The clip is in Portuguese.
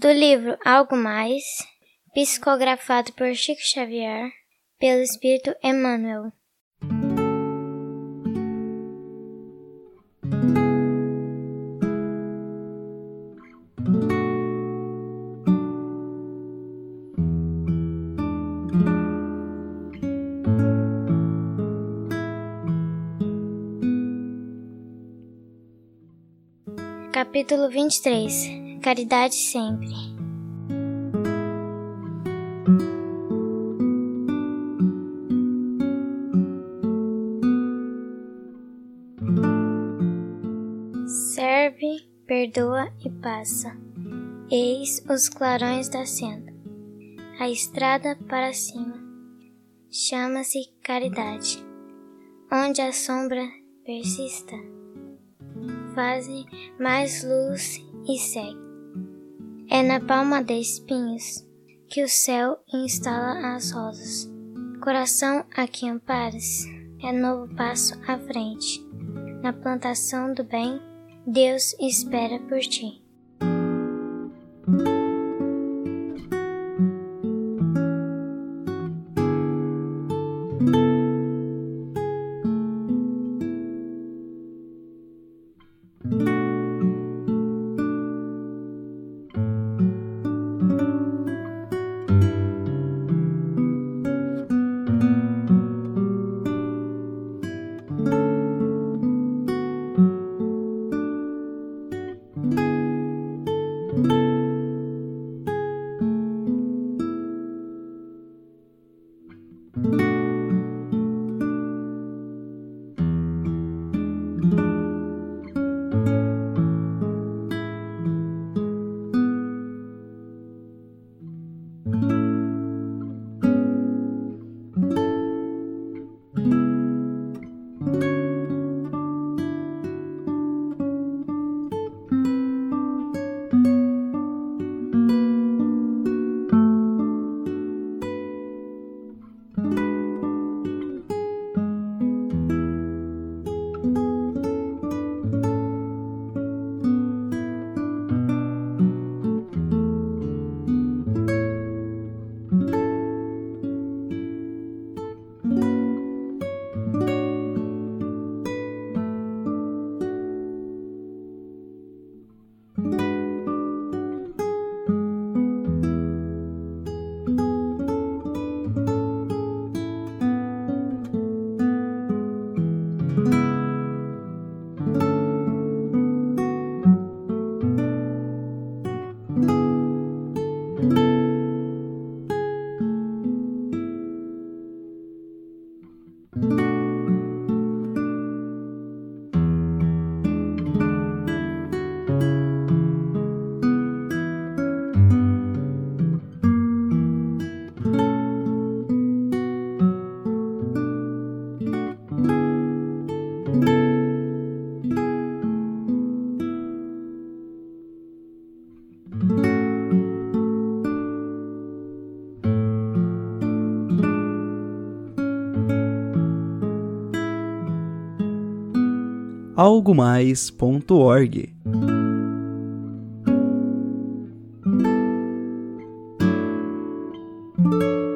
Do livro Algo Mais, psicografado por Chico Xavier, pelo Espírito Emmanuel. Capítulo 23 Caridade sempre. Serve, perdoa e passa. Eis os clarões da senda. A estrada para cima. Chama-se caridade. Onde a sombra persista fazem mais luz e segue. É na palma de espinhos que o céu instala as rosas. Coração a que ampares é novo passo à frente. Na plantação do bem, Deus espera por ti. algomais.org. thank